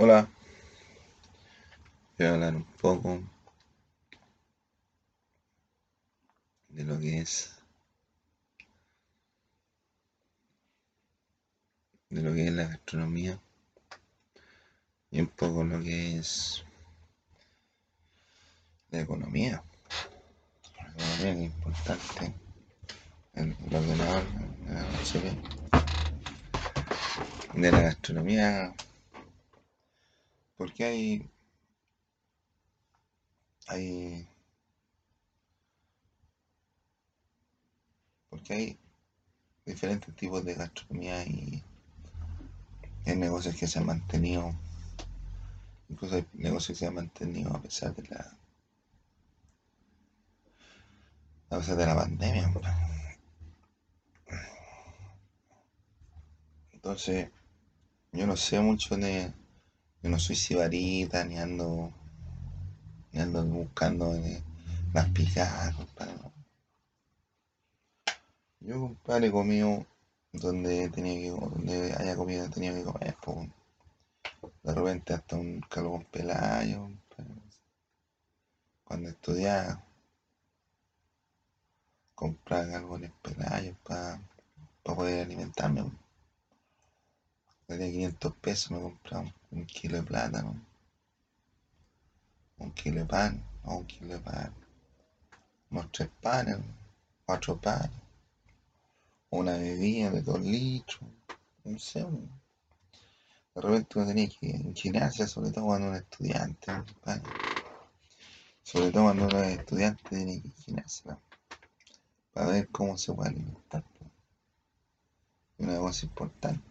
Hola, voy a hablar un poco de lo que es de lo que es la gastronomía y un poco lo que es la economía. La economía que es importante en lo que no se ve. De la gastronomía, porque hay hay porque hay diferentes tipos de gastronomía y hay negocios que se han mantenido incluso hay negocios que se han mantenido a pesar de la a pesar de la pandemia entonces yo no sé mucho de yo no soy sibarita ni ando ni ando buscando eh, las picadas compadre yo compadre comido donde tenía que donde haya comido tenía que comer pues, de repente hasta un calvo con pelayo cuando estudiaba comprar algo en el pelayo para poder alimentarme de 500 pesos me compraba un kilo de plátano un kilo de pan o un kilo de pan unos tres panes cuatro panes una bebida de dos litros no sé de repente uno tenía que ingeniarse, sobre todo cuando uno es estudiante, sobre todo cuando uno es estudiante tiene que ingeniarse para ver cómo se puede alimentar. Una cosa importante.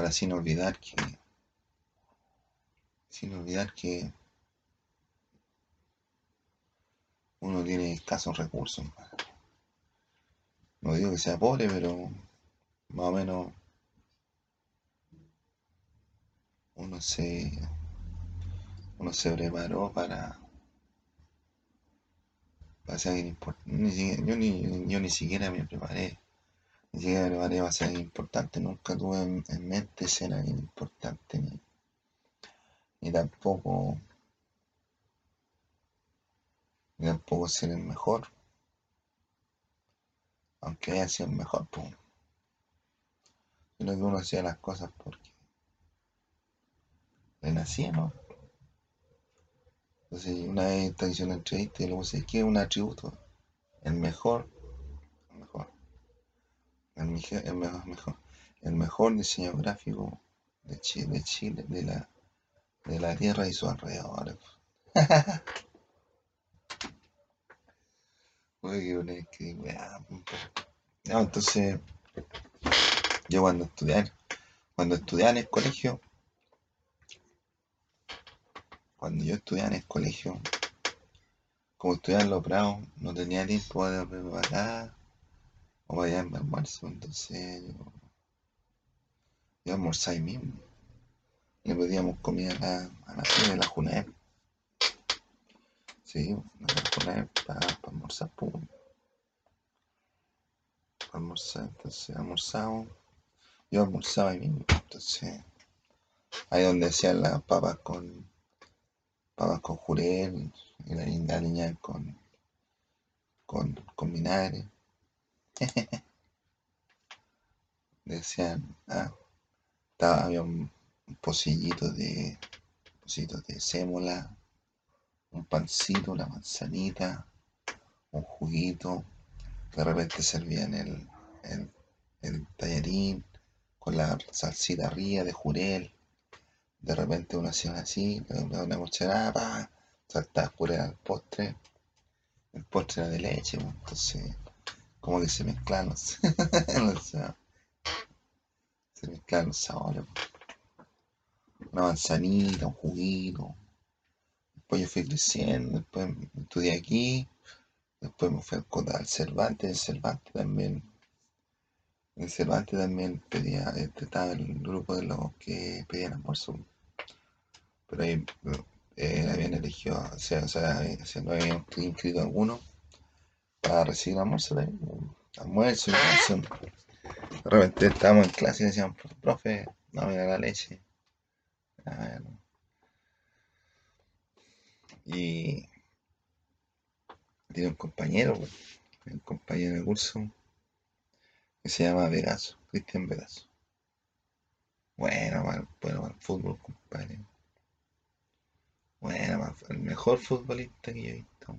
Ahora sin olvidar que sin olvidar que uno tiene escasos recursos. No digo que sea pobre, pero más o menos uno se, uno se preparó para, para ser importante. Yo ni, yo ni siquiera me preparé, ni siquiera me preparé para ser importante. Nunca tuve en, mente ser alguien importante, ni, tampoco, ni tampoco ser el mejor. Aunque haya sido el mejor, pues. Sino que uno hacía las cosas porque le nacía, ¿no? Entonces, una vez haciendo una entrevista y le puse, ¿qué es un atributo? El mejor, el, mejor, el mejor diseño gráfico de Chile, de Chile, de la, de la Tierra y sus alrededores. Oye, que no, entonces, yo cuando estudié, cuando estudié en el colegio, cuando yo estudiaba en el colegio, como estudiaba en Los Prados, no tenía tiempo de preparar o para llevarme almuerzo, entonces yo, yo almorzaba ahí mismo. Le pedíamos comida a la, a la la Junep. Sí, a la Junep para, almorzar, pum. Almorzar, entonces almorzaba. Yo almorzaba ahí mismo, entonces ahí donde hacían las papas con papas con jurel y la linda niña con, con, con vinagre. Decían, ah, estaba, había un, pocillito de, pocillito de sémola, un pancito, una manzanita, un juguito. De repente servían el, el, el tallarín con la salsita arriba de jurel de repente uno hacía así, una cucharada, saltaba pura al postre, el postre era de leche, pues, entonces como que se mezclan los, se mezclan los sabores. Una manzanita, un juguito. Después yo fui creciendo, después estudié aquí, después me fui al Cervantes, el Cervantes también en Cervantes también pedía, este, estaba el grupo de los que pedían almuerzo. Pero ahí eh, habían elegido, o sea, o sea, se no habían inscrito alguno para recibir almuerzo, almuerzo y De repente estábamos en clase y decíamos, profe, no me da la leche. No. Y tiene un compañero, pues, un compañero de curso que se llama Vegaso, Cristian Vegaso. Bueno, bueno, bueno, el fútbol, compadre. Bueno, el mejor futbolista que yo he visto.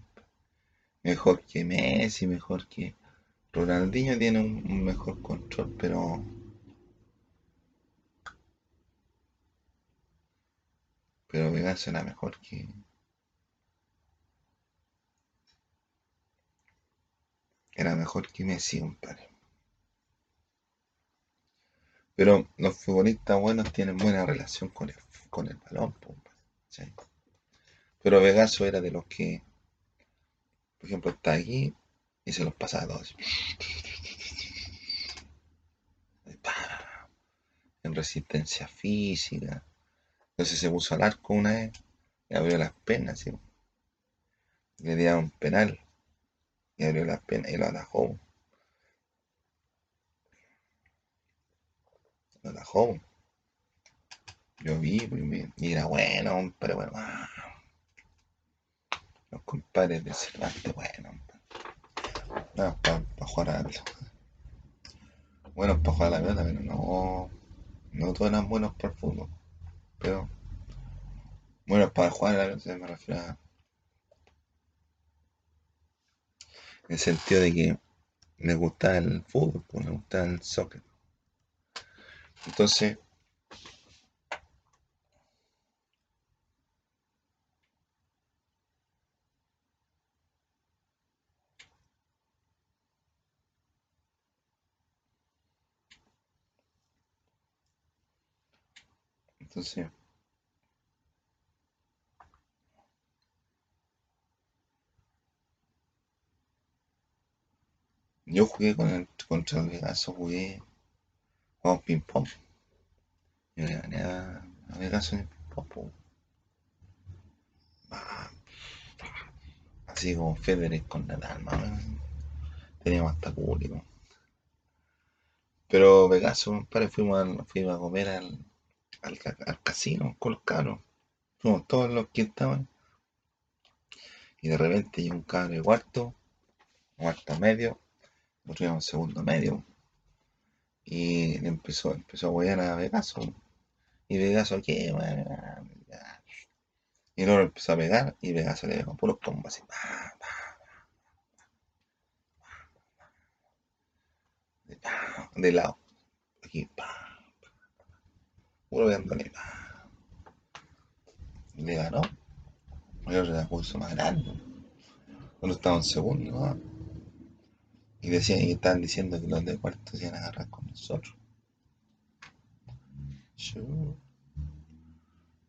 Mejor que Messi, mejor que Ronaldinho tiene un, mejor control, pero pero Vegas era mejor que era mejor que Messi, compadre. Pero los futbolistas buenos tienen buena relación con el, con el balón, ¿sí? Pero Vegaso era de los que, por ejemplo, está aquí y se los pasa a todos. En resistencia física. Entonces se puso al arco una vez y abrió las penas, ¿sí? Le dieron penal y abrió las penas y lo atajó. Lo atajó. Yo vi, y era bueno, pero bueno. Ah. Los compadres de Cervantes, bueno. No, para jugar a la. Bueno, para jugar a la pelota, pero no. No todos eran buenos para el fútbol. Pero. Bueno, para jugar a la pelota me refiero a. En el sentido de que les gustaba el fútbol, pues, les gustaba el soccer. Entonces, Entonces, yo jugué con el, contra el Vegaso, jugué, jugamos ping pong. Yo le gané a, a Vegaso en ping pong. Así como Federer con Nadal, más Teníamos hasta público. Pero Vegaso, compadre, fuimos a, fuimos a comer al, al, casino con los cabros. Fuimos todos los que estaban. Y de repente llegó un cabro de cuarto, cuarto medio, otro en segundo medio. Y empezó, empezó a huear a Vegaso. Y Vegaso, ¿qué? Y luego empezó a pegar y Vegaso le dejó puros combos así. De lado. Aquí, pa puro dándole. Y le ganó. Y otro era curso más grande. Uno estaba en segundo, ¿no? Y decían, y estaban diciendo que los de cuarto se iban a agarrar con nosotros.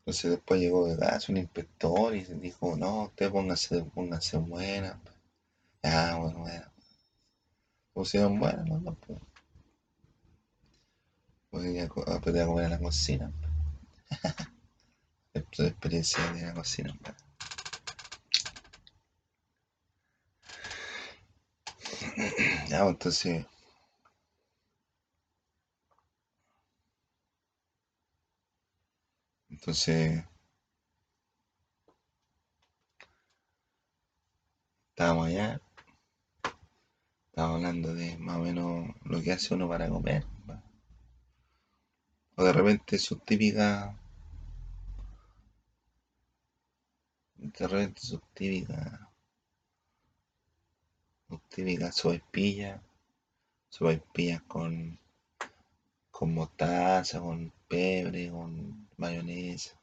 Entonces después llegó de gas un inspector y dijo, no, usted póngase, póngase buena. Ah, bueno, bueno. Pusieron buenas los dos, pues. Voy a, poder comer en la cocina. Esto es experiencia de la cocina. Ya, pues, entonces. Entonces. Estábamos allá. Estábamos hablando de más o menos lo que hace uno para comer. O de repente sus típicas. De repente sus típicas. Sus típicas sopaipillas. Sopaipillas con. con mostaza, con pebre, con mayonesa.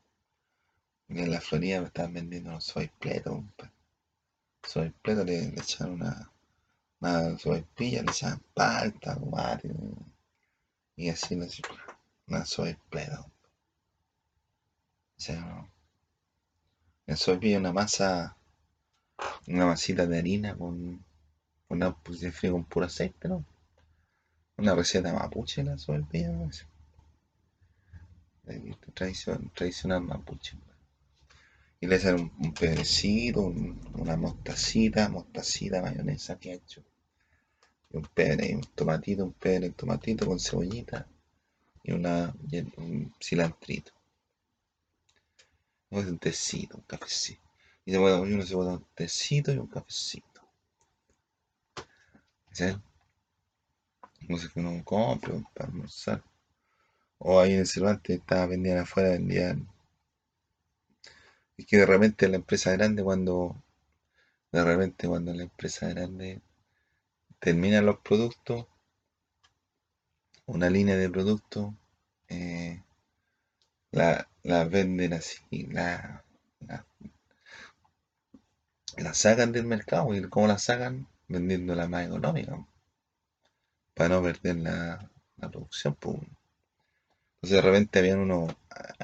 En la Florida me estaban vendiendo unos sopaipletos. Sopaipletos le, le echaron una. Una sopaipilla, le echaban palta, tomate. Y así, no sé no soy pleno. O sea, el soy una masa, una masita de harina con una pues, de frío con puro aceite, ¿no? Una receta mapuche la sopaipilla, ¿no? Tradicional, tradicional mapuche. Y le hacen un, un pedrecito, una mostacita, mostacita, mayonesa, hecho Y un pebre, un tomatito, un pebre, un tomatito con cebollita y, una, un cilantrito. Un tecito, un cafecito. Y uno se puede un tecito y un cafecito. ¿Sí? No sé que uno compre para almorzar. O ahí en el Cervantes estaba vendiendo afuera, vendían. Y que de repente la empresa grande cuando. De repente cuando la empresa grande termina los productos, una línea de productos, eh, la, la, venden así, la, la, la, sacan del mercado. ¿Y cómo la sacan? Vendiéndola más económica. Para no perder la, la producción. Pues. Entonces de repente habían unos,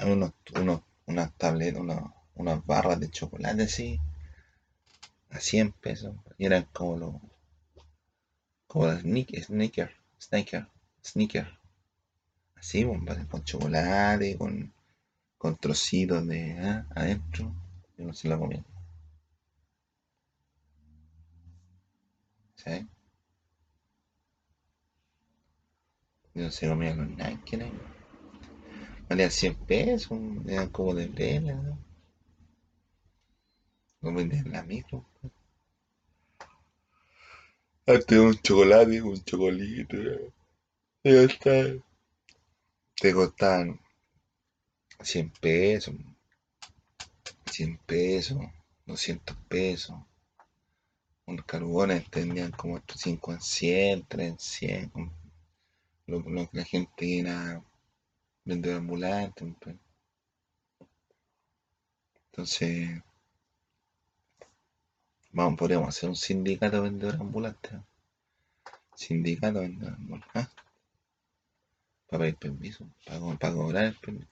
unos, unos unas tabletas, unos, unas barras de chocolate así, a 100 pesos. Y eran como los, como las sneaker, sneaker, sneaker. Así, con chocolate, con, con trocitos de ¿eh? adentro. Yo no se la comía. ¿Sí? Yo no se comía los Nike, ¿no? Valían 100 pesos, eran como de brela, ¿no? No vendían la micro. Antes un chocolate, un chocolito. Ya está. Te costaban 100 pesos, 100 pesos, 200 pesos. Unos carbones tendrían como 5 en 100, 3 en 100. Lo, lo que la gente era vendedor ambulante. Entonces, vamos, podríamos hacer un sindicato de vendedores ambulantes. Sindicato de vendedores ambulantes. Para pedir permiso, para, para, cobrar el permiso.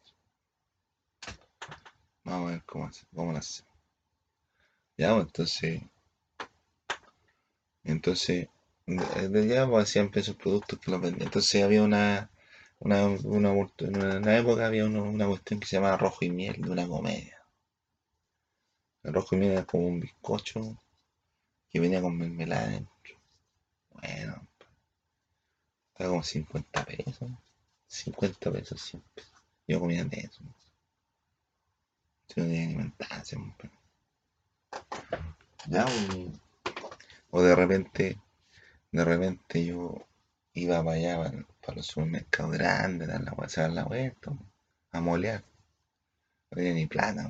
Vamos a ver cómo, cómo lo hacemos. Ya, pues, entonces, entonces, ya pues, hacían pesos productos que los vendían. Entonces había una, una, una, época había una cuestión que se llamaba rojo y miel de una comedia. El rojo y miel era como un bizcocho que venía con mermelada dentro. Bueno, estaba como 50 pesos. 50 pesos siempre. Yo comía de eso. Si no tenía alimentarse. Ya, o de repente, de repente yo iba para allá, para, los supermercados grandes, dar la, a dar la vuelta, a molear. No tenía ni plata,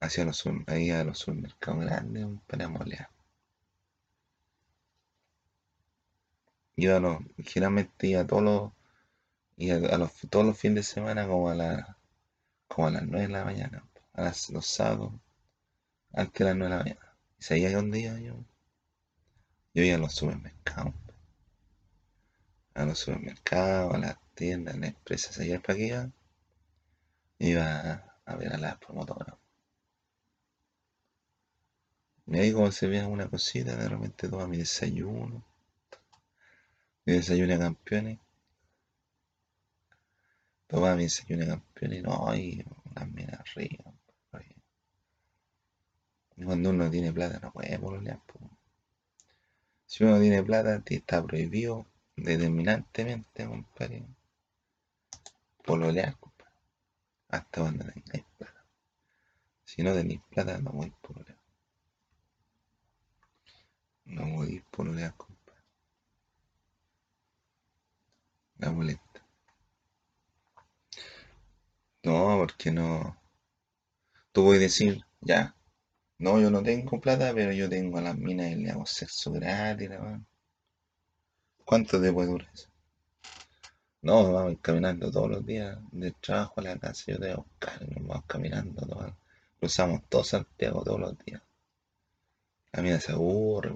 Hacia los, ahí a los supermercados grandes para molear. Iba a los, generalmente iba todos los, iba a los, todos los fines de semana como a, la, como a las 9 de la mañana, a las, los sábados, antes de las 9 de la mañana. ¿Y sabía dónde iba yo? Yo iba a los supermercados. A los supermercados, a las tiendas, a las empresas, allá para que iba. A, ver a las promotoras. Y ahí como se veía una cosita, de repente toma mi desayuno. Mi desayuno de campeones. Tomaba mi desayuno de campeones, no, y unas minas. Y cuando uno tiene plata no puede pololear. Si uno tiene plata, está prohibido determinantemente, compadre, pololear, compadre. Hasta cuando tengáis plata. Si no tenéis plata, no voy pololear. No voy pololear, compadre. La molesta. No, porque no. Tú puedes decir, ya, no, yo no tengo plata, pero yo tengo a las minas y le hago sexo gratis, la ¿Cuánto te puede durar eso? No, vamos caminando todos los días del trabajo a la casa, yo te voy a buscar, nos vamos caminando. Cruzamos todo Santiago todos los días. La mina se aburre.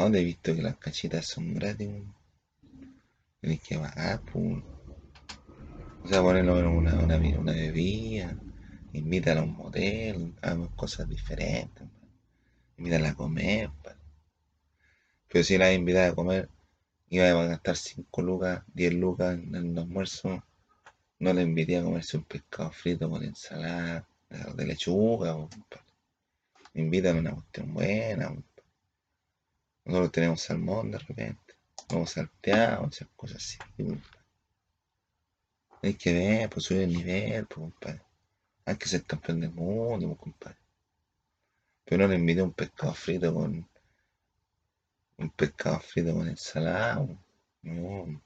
¿A dónde he visto que las cachitas son gratis? Tienes que pagar, pues. O sea, ponerlo en una, una, una bebida invítala a un motel, hagamos cosas diferentes, invítala a comer, pero si la invitada a comer, iba a gastar 5 lucas, 10 lucas en el almuerzo, no le invité a comerse un pescado frito con ensalada de lechuga, invítale a una cuestión buena, nosotros tenemos salmón de repente, vamos salteado, esas cosas así. Hay que ver, pues subir el nivel, pues, compadre. Hay que ser campeón del mundo, pues, compadre. Pero no le envidio un pescado frito con. Un pescado frito con ensalada. No.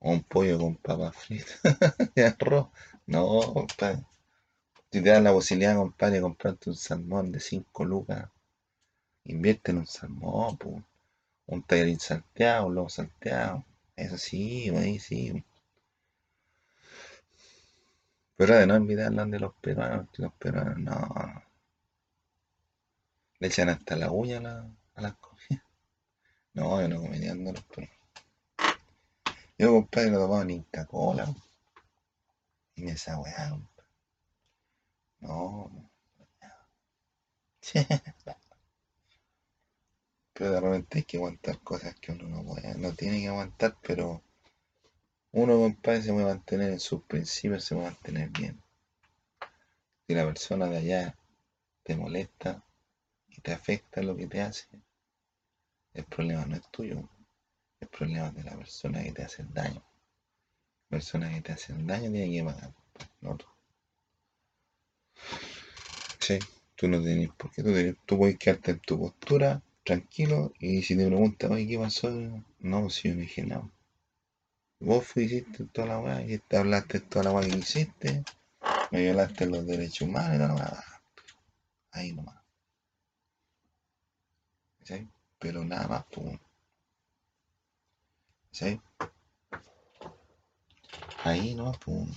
O un pollo con papas fritas y arroz. No, compadre. Si te das la posibilidad, compadre, de comprarte un salmón de 5 lucas, invierte en un salmón. Un tallarín salteado, un lobo salteado. Eso sí, ahí sí. Pero de no olvidar de los peruanos, los peruanos no. Le echan hasta la uña a, la, las comidas. No, yo no comería de los peruanos. Yo, compadre, no tomaba ni Coca-Cola. Y esa weá. No, no. Pero de repente hay que aguantar cosas que uno no puede, no tiene que aguantar, pero uno, compadre, se puede mantener en sus principios, se puede mantener bien. Si la persona de allá te molesta y te afecta lo que te hace, el problema no es tuyo, el problema es de la persona que te hace daño. La persona que te hace el daño tiene que pagar, no tú. Sí, tú no tienes por qué, tú, tú puedes quedarte en tu postura, tranquilo, y si te preguntan, oye, ¿qué pasó? No, si yo no dije nada. Vos fuiste toda la weá y te hablaste toda la weá que hiciste, me violaste los derechos humanos y toda la weá. Ahí nomás. ¿Sí? Pero nada más, pues. ¿Sí? Ahí nomás, pues.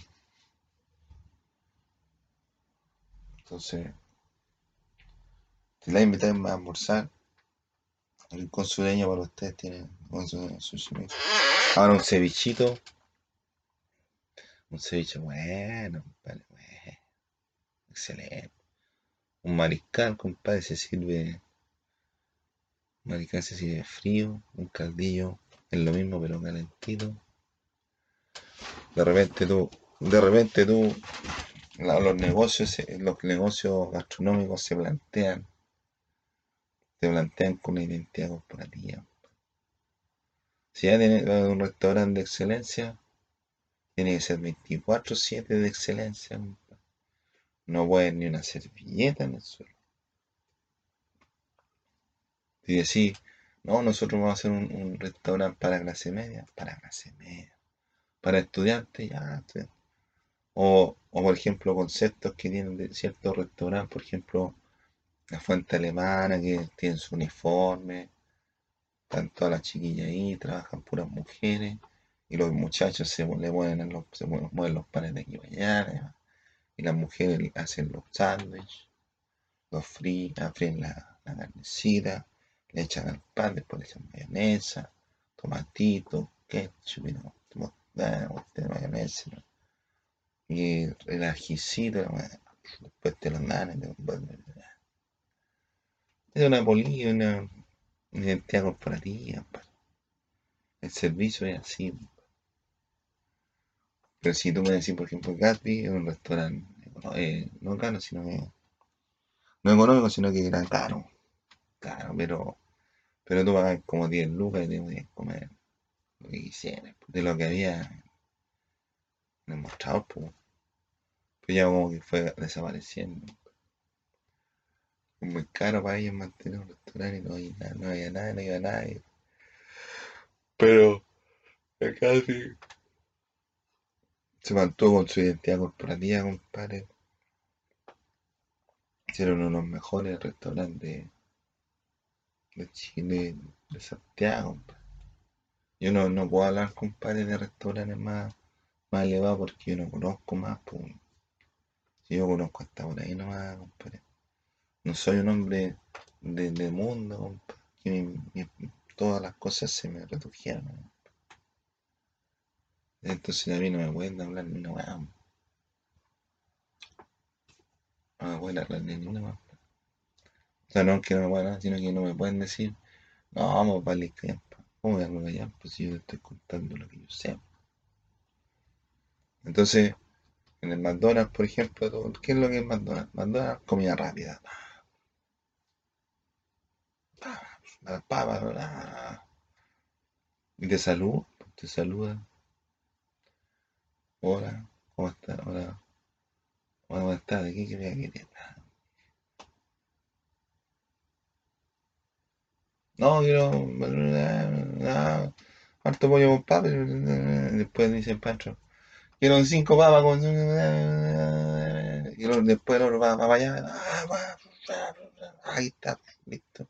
Entonces, si la invitan a almorzar, el consuleño para ustedes tiene Ahora un cevichito. Un ceviche bueno, compadre. Bueno. Excelente. Un mariscal, compadre, se sirve. Mariscal se sirve frío. Un caldillo. Es lo mismo, pero calentito. De repente tú. De repente tú. Los negocios, los negocios gastronómicos se plantean se plantean con una identidad corporativa. Si ya tienes un restaurante de excelencia, tiene que ser 24-7 de excelencia. No puede ni una servilleta en el suelo. Si decís, no, nosotros vamos a hacer un, restaurante para clase media, para clase media. Para estudiantes, ya. O, o por ejemplo, conceptos que tienen de ciertos restaurantes, por ejemplo, la fuente alemana que tiene su uniforme, están todas las chiquillas ahí, trabajan puras mujeres, y los muchachos se le mueven, los, se mueven los panes de aquí allá, y las mujeres hacen los sándwiches, los fríen, fríen la, carnecita, le echan al pan, después le echan mayonesa, tomatito, ketchup, no, mayonesa, y el ajicito, después te lo dan, es una política, una, identidad corporativa. El servicio es así. Pero si tú me decís, por ejemplo, Gatsby es un restaurante, eh, no caro, sino que. No económico, sino que era caro. Caro, pero. Pero tú pagas como 10 lucas y te puedes comer lo que quisieras. De lo que había en el mostrador, pues. Pero ya como que fue desapareciendo muy caro para ellos mantener un restaurante y no había nada, no había nada, no iba nadie. Pero casi se mantuvo con su identidad corporativa, compadre. Hicieron uno de los mejores restaurantes de Chile, de Santiago. Yo no, no puedo hablar, compadre, de restaurantes más, más elevados porque yo no conozco más. Pues. Si yo conozco hasta por ahí nomás, compadre. No soy un hombre de, mundo, que todas las cosas se me redujeron. Entonces a mí no me pueden hablar ni una weá. No me pueden hablar ni una weá. O sea, no que no me puedan sino que no me pueden decir, no, vamos para el campo. ¿Cómo voy a allá? Pues si yo estoy contando lo que yo sé. Entonces, en el McDonald's, por ejemplo, ¿qué es lo que es McDonald's? McDonald's, comida rápida y te saluda, te saluda. Hola, ¿cómo está? Hola. Hola, buenas tardes. ¿Qué quería querer? No, quiero. ah, Harto pollo con papa. Después dice Pancho. Quiero cinco papas con. Luego después el otro va para allá. Ahí está, listo.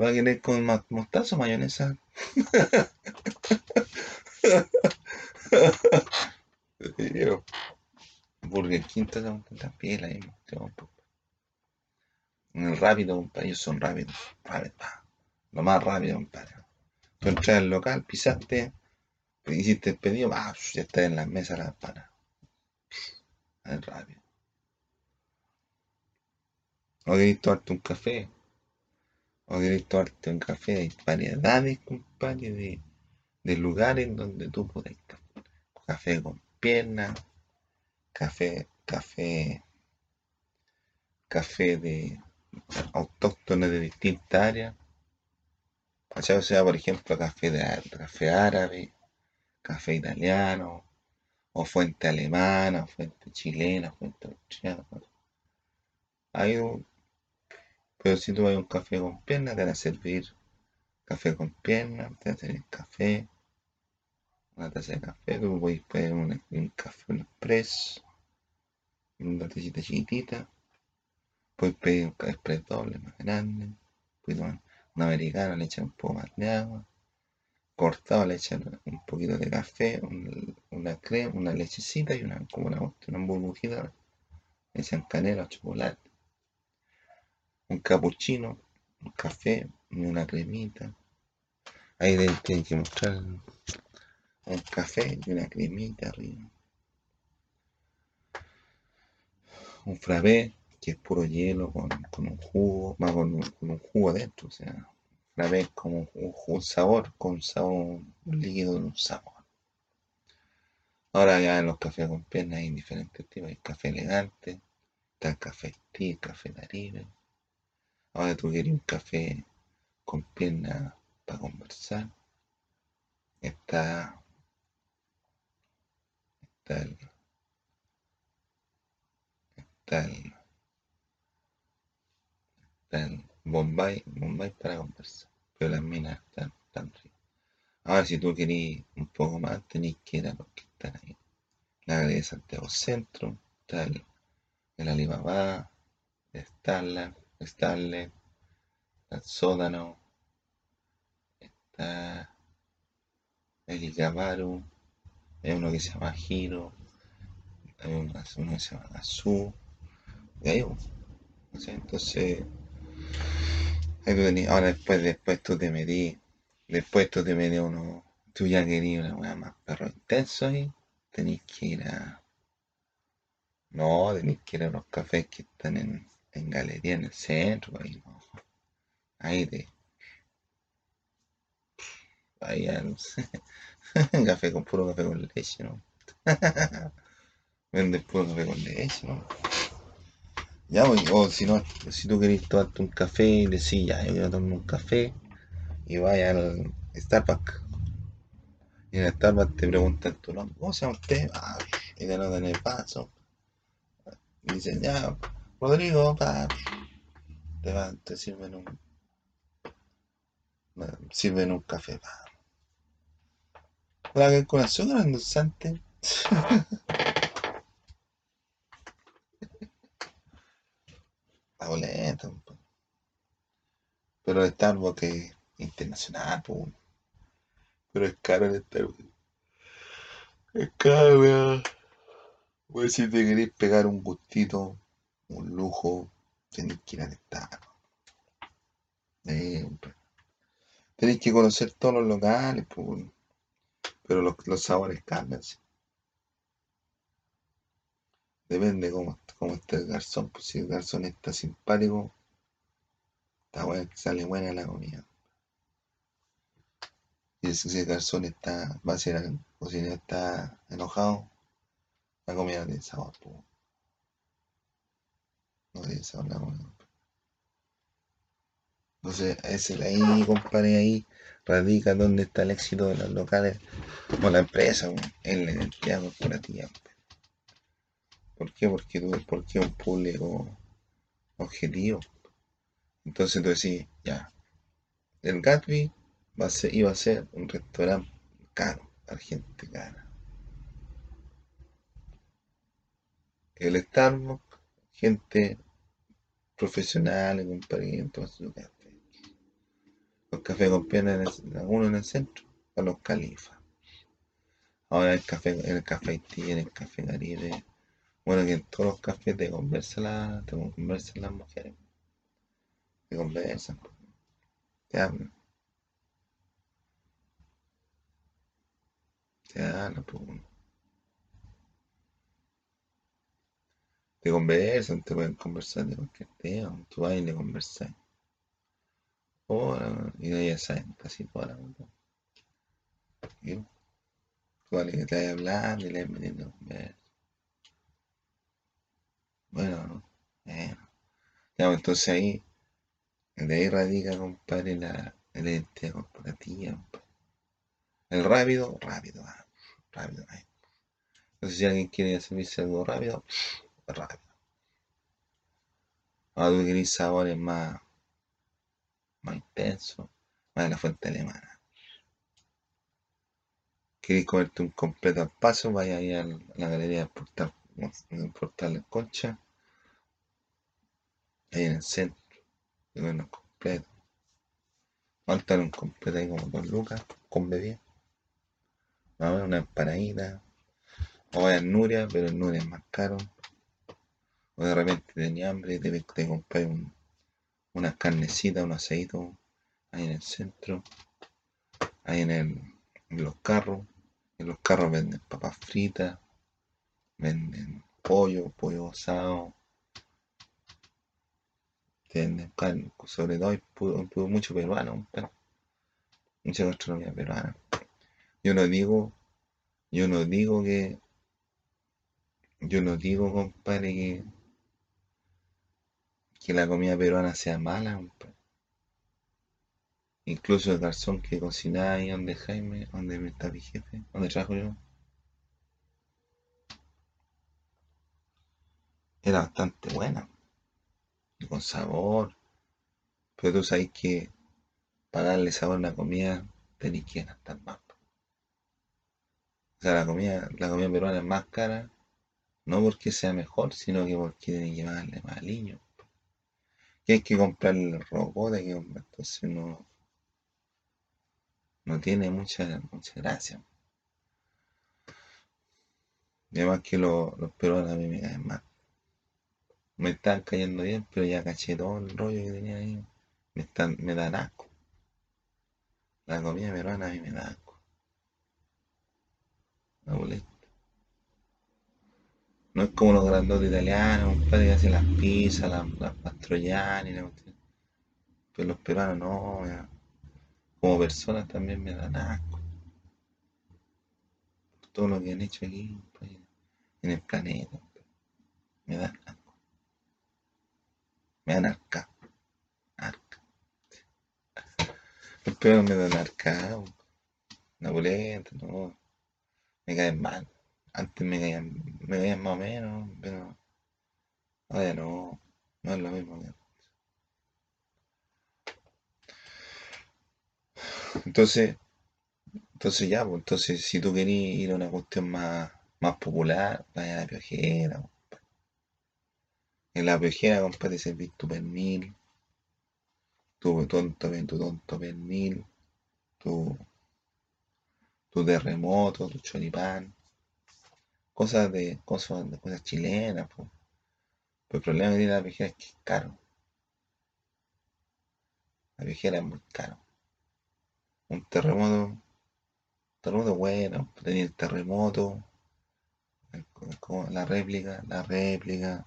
¿Va a querer con mostaza o mayonesa? Yo. Burger King también la misma. En el rápido, compadre, ellos son rápidos. Rápido. Lo más rápido, compadre. Tú entras al local, pisaste, hiciste el pedido, ah, ya está en las mesas las panas. Es rápido. O queréis tomarte un café. O queréis tomarte un café. Hay variedades, compadre, de, de lugares donde tú podés. Café con pierna, café, café, café de autóctonos de distintas áreas. O sea, por ejemplo, café, de, café árabe, café italiano, o fuente alemana, o fuente chilena, fuente austriaca. Hay pero si tú a un café con pierna, te van a servir café con pierna, te van a servir café, una taza de café, tú puedes pedir un, un café, un express, una tacita chiquitita, puedes pedir un express doble más grande, puedes tomar un americano, le echan un poco más de agua, cortado le echan un poquito de café, un- una crema, una lechecita y una, como una, una burbujita, le echan canela o chocolate, un cappuccino, un café, y una cremita. Ahí tienen que mostrar un café y una cremita arriba. Un frappé, que es puro hielo con, un jugo, va con, un- jugo adentro, o sea, frappé es como un, sabor, con un sabor, un líquido un sabor. Ahora ya en los cafés con piernas hay diferentes tipos, hay café elegante, está café tea, café Caribe. Ahora tú quieres un café con piernas para conversar. Está, está el, está el, está el Bombay, Bombay para conversar. Pero las minas están tan ricas. Ahora si tú querés un poco más, tenés que ir a los están ahí. La de Santiago Centro, está el, Alibaba, el Starlet, el Sótano, está el Ikabaru, hay uno que se llama Hiro, hay uno, uno que se llama Azu, y ahí, pues, no sé, entonces, ahora después, después tú te metís, después tú te metes uno, tú ya querías una weá más perro intenso ahí, tenés que ir a, no, tenés que ir a los cafés que están en, en galería en el centro, ahí, no, ahí te, ahí no café con puro café con leche, ¿no? Venden puro café con leche, ¿no? Ya, pues, o si no, si tú querés tomarte un café y decís, ya, yo quiero tomarme un café, y vaya al Starbucks. Y en el Starbucks te preguntan tu nombre, ¿cómo se llama usted? Ah, y te notan el vaso. Y dicen, ya, Rodrigo, pa. Te, van, te sirven un, sirven un café, pa. ¿La con azúcar endulzante? La boleta. Pero el Starbucks es internacional, pues. Pero es caro el Starbucks. Es caro, weón. Pues si te querés pegar un gustito, un lujo, tenés que ir al Starbucks. Siempre. Tenés que conocer todos los locales, pues. Pero los, los sabores cambian. Depende cómo, cómo esté el garzón. Pues si el garzón está simpático, está bueno, sale buena la comida. Y si el garzón está, va a ser, o si está enojado, la comida tiene sabor, pues. No la comida. Entonces, ese ahí, compadre, ahí, radica dónde está el éxito de los locales o la empresa, en la identidad corporativa. ¿Por qué? Porque tú, porque un público objetivo. Entonces tú decís, ya, el Gatsby a iba a ser un restaurante caro, para gente cara. El Starbucks, gente profesional, compadre, en todo su café. Los cafés con piernas, uno en el centro, para los califas. Ahora el café, el café Haití, el café Caribe. Bueno, que en todos los cafés te conversan, te conversan las mujeres. Te conversan, te hablan. Te hablan, pues. Te conversan, te pueden conversar de cualquier tema. Tú vas y le conversas. Hola, y ya saben casi toda la mundo. Tú te vayas hablando y le vas. Bueno, bueno. Ya, entonces ahí, de ahí radica, compadre, la, corporativa. El rápido, rápido, ah, rápido. ahí. Entonces si alguien quiere servirse algo rápido, rápido. Ahora tú querés sabores más, más intensos, más de la fuente alemana. Querés comerte un completo al paso, vaya ahí a la galería de portal, de portal concha, ahí en el centro, y bueno, completo. Falta un completo ahí como dos lucas, con bebida. Vamos a ver una empanadita. O en Nuria, pero en Nuria es más caro. O de repente tenía hambre te, te compras un, una carnecita, un aceito ahí en el centro. Ahí en, el, en los carros. En los carros venden papas fritas, venden pollo, pollo asado, venden carne, sobre todo hay mucho peruano, mucha gastronomía peruana. Yo no digo, yo no digo que, yo no digo, compadre, que, que la comida peruana sea mala. Incluso el garzón que cocinaba ahí donde Jaime, donde está mi jefe, donde trabajo yo, era bastante buena, con sabor. Pero tú sabes que para darle sabor a la comida tenés que gastar más. O sea, la comida, la comida peruana es más cara, no porque sea mejor, sino que porque tiene que llevarle más aliño. Y hay que comprarle el robot, hay que comprar, entonces no, no tiene mucha, mucha gracia. Y además que los, los peruanos a mí me caen mal. Me están cayendo bien, pero ya caché todo el rollo que tenía ahí. Me, están, me dan asco. La comida peruana a mí me da asco. La boleta. No es como los grandotes italianos, compadre, que hacen las pizzas, las, las cuestión. Pero los peruanos no. Como personas también me dan asco. Todo lo que han hecho aquí, en el planeta. Me dan asco. Me dan arca. Arca. Los peruanos me dan arca. Napoleón, no. Me caen mal. Antes me caían, me más o menos, pero ahora no, no es lo mismo. Entonces, entonces ya, pues entonces si tú querías ir a una cuestión más, más popular, vaya a la piojera, compadre. En la piojera, compadre, servís tu pernil, tu tonto, tu tonto pernil, tu, tu terremoto, tu choripán, cosas de cosas, de cosas chilenas, pues. Pero el problema que tiene la piojera es que es caro. La piojera es muy caro. Un terremoto, terremoto bueno, tenía el terremoto, la réplica, la réplica,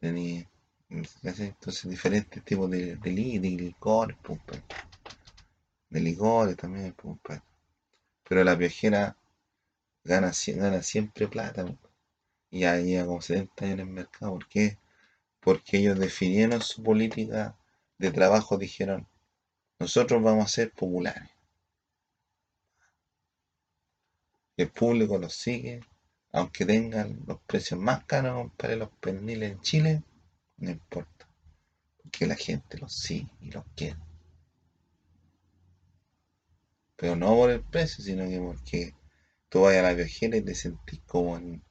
tenía, entonces diferentes tipos de, de, li- de licores, pues, pues, de licores también, pues, pues. Pero la piojera gana, gana siempre plata. Y ya lleva como 70 años en el mercado. ¿Por qué? Porque ellos definieron su política de trabajo. Dijeron, nosotros vamos a ser populares. El público los sigue, aunque tengan los precios más caros para los perniles en Chile, no importa, porque la gente los sigue y los quiere. Pero no por el precio, sino que porque tú vas a la viajera y te sentís como, en,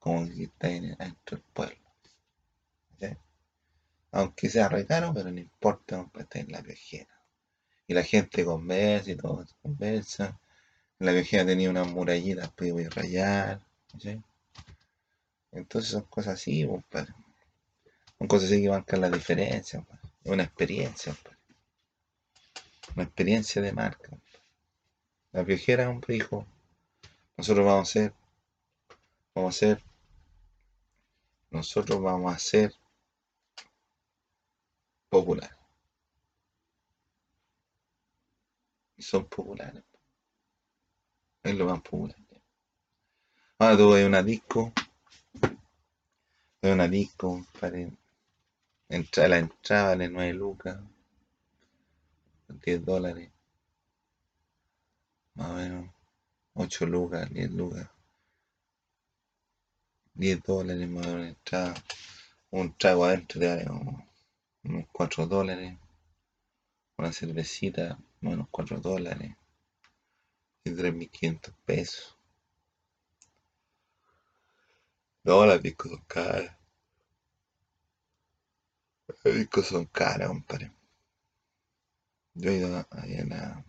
como que estás dentro del pueblo. Aunque sea re caro, pero no importa, estar en la viajera. Y la gente conversa y todo, conversa. La viajera tenía unas murallitas para ir a rayar. Entonces son cosas así, compadre. Son cosas así que marcan la diferencia, Es una experiencia, Una experiencia de marca. La viajera, hombre, dijo, nosotros vamos a hacer, vamos a hacer, nosotros vamos a hacer popular. Y son populares. Es lo más popular. Ahora tuve una disco. Tuve una disco para entrar, la entrada vale 9 lucas. 10 dólares. Más o menos. 8 lucas, 10 lucas. 10 dólares más menos entrada. Un trago adentro de unos 4 dólares. Una cervecita, menos 4 dólares. Y 3.500 pesos. No, las discos son caras. Las discos son caras, compadre. Yo he ido a la.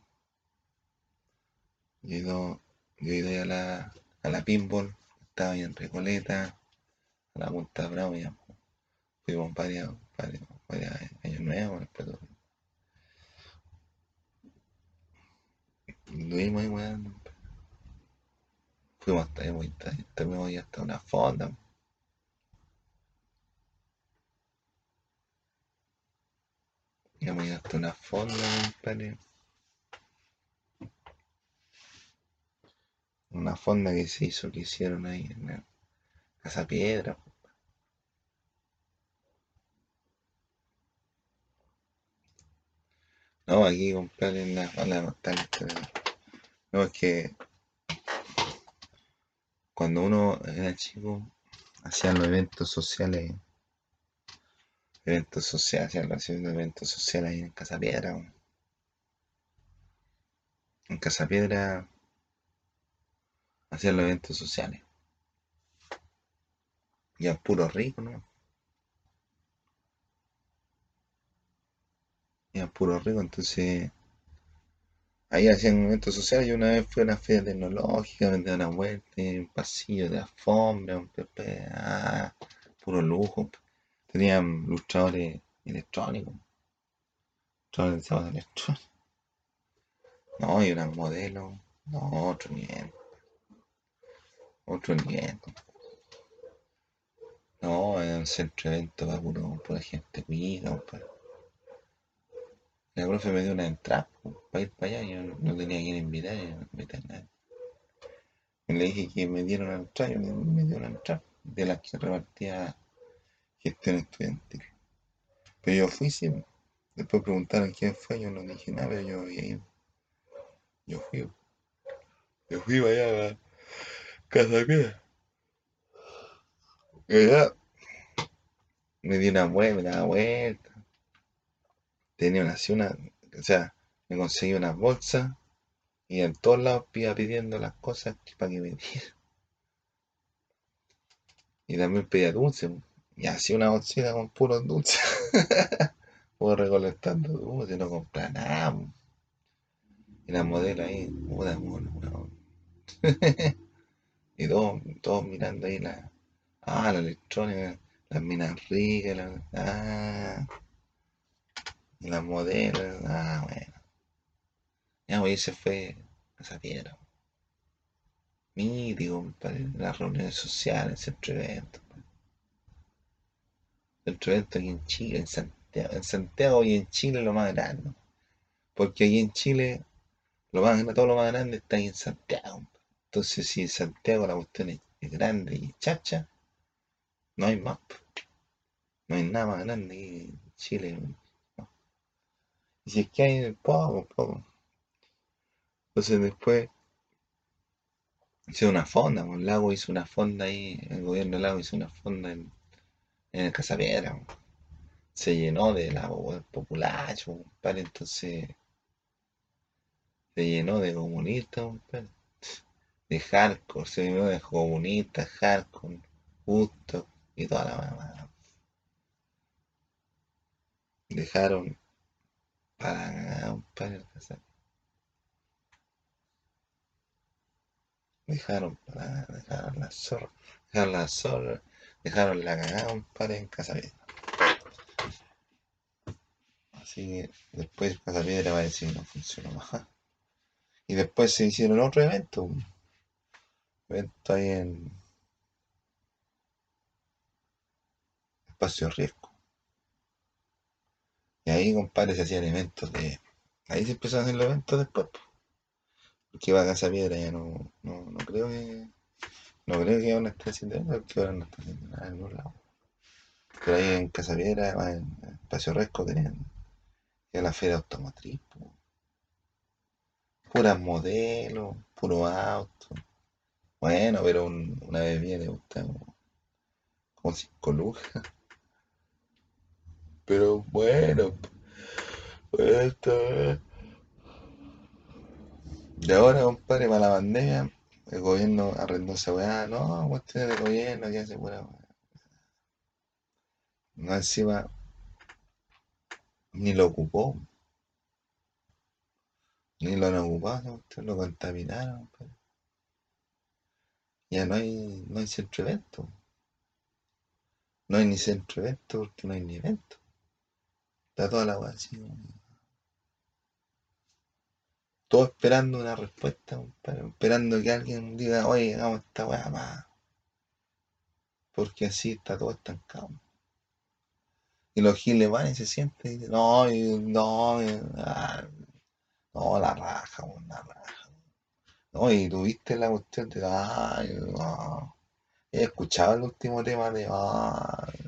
Yo he ido, yo he ido ahí a la, a la pinball. Estaba ahí en Recoleta. A la Punta Bravo. Ya. Fuimos varios, varios, varios años nuevos. Después Estuvimos ahí, weón. Fuimos hasta ahí, también voy hasta una fonda. Íbamos hasta una fonda, compadre. Una fonda que se hizo, que hicieron ahí en la Casa Piedra. No, aquí, compadre, en la, en la No, es que cuando uno era chico, hacían los eventos sociales, eventos sociales, hacían los eventos sociales ahí en Casa Piedra. En Casa Piedra hacían los eventos sociales. Y a puro rico, ¿no? Y a puro rico, entonces Ahí hacían eventos sociales. Yo una vez fui a una feria tecnológica, vendía una vuelta, un pasillo de alfombra, un pepe, ah, puro lujo. Tenían lustradores electrónicos. Lustradores de electrónicos. No, y unas modelos. No, otro nivel. Otro nivel. No, era un centro de evento para puro, pura gente cuida, la profe me dio una entrada para ir para allá. Yo no tenía quien invitar, yo no invité a nadie. Le dije que me dieron una entrada, yo me, dio una entrada de las que repartía gestión estudiantil. Pero yo fui, sí. Después preguntaron quién fue, yo no dije nada, pero yo había ido. Yo fui. Yo fui para allá casa. Y allá me di una vuelta, me daba vuelta tenía una, una, o sea, me conseguí una bolsa y en todos lados iba pidiendo las cosas para que me dieran. Y también pedía dulce, y así una bolsita con puros dulces. Puedo recolectando dulces, no comprar nada. Y la modelo ahí, puta mono, y todos, todos mirando ahí la, ah, la electrónica, las minas ricas, la, ah, las modelos, ah, bueno. Ya, hoy se fue a esa piedra. Mítico, para las reuniones sociales, centro de eventos. Centro de eventos aquí en Chile, en Santiago. En Santiago y en Chile lo más grande. Porque aquí en Chile, lo más, todo lo más grande está ahí en Santiago. Entonces, si en Santiago la cuestión es, grande y chacha, no hay más. No hay nada más grande que Chile. Y si es que hay poco, poco. Entonces después Hizo una fonda, el lago hizo una fonda ahí, el gobierno del lago hizo una fonda en, en el Casapiedra. Se llenó de lago, populacho, compadre, entonces se llenó de comunistas, compadre. De hardcore, se llenó de comunistas, hardcore, justo y toda la mamá. Dejaron para cagar, compadre, el Casapiedra. Dejaron para dejaron la zorra, dejaron la zorra, dejaron la cagada, compadre, en Casapiedra. Así que después Casapiedra va a decir no funcionó más. Y después se hicieron otro evento, un evento ahí en Espacio Riesgo. Y ahí, compadre, se hacían eventos de... Ahí se empezaron a hacer los eventos después, po. porque iba a Casapiedra ya no, no, no creo que... No creo que van a estar haciendo eso, porque ahora no están haciendo nada en ningún lado. Pero ahí en Casapiedra, en Espacio Riesgo, tenían que la feria automotriz, puras modelos, puro auto. Bueno, pero un- una vez viene usted como, cinco lucas. Pero bueno, pues esto es. Y ahora, compadre, para la pandemia, el gobierno arrendó esa weá. No, cuestiones de gobierno, que hace pura weá. No encima, ni lo ocupó, ni lo han ocupado, lo contaminaron, compadre. Ya no hay, no hay centro evento. No hay ni centro evento porque no hay ni evento. Está toda la como- todo esperando una respuesta, esperando que alguien diga, oye, hagamos esta weá más. Porque así está todo estancado. Y los giles van y se sienten y dicen, no, no, ah, no, la raja, la raja. No, y tuviste la cuestión de, ay, no. He escuchado el último tema de, ay,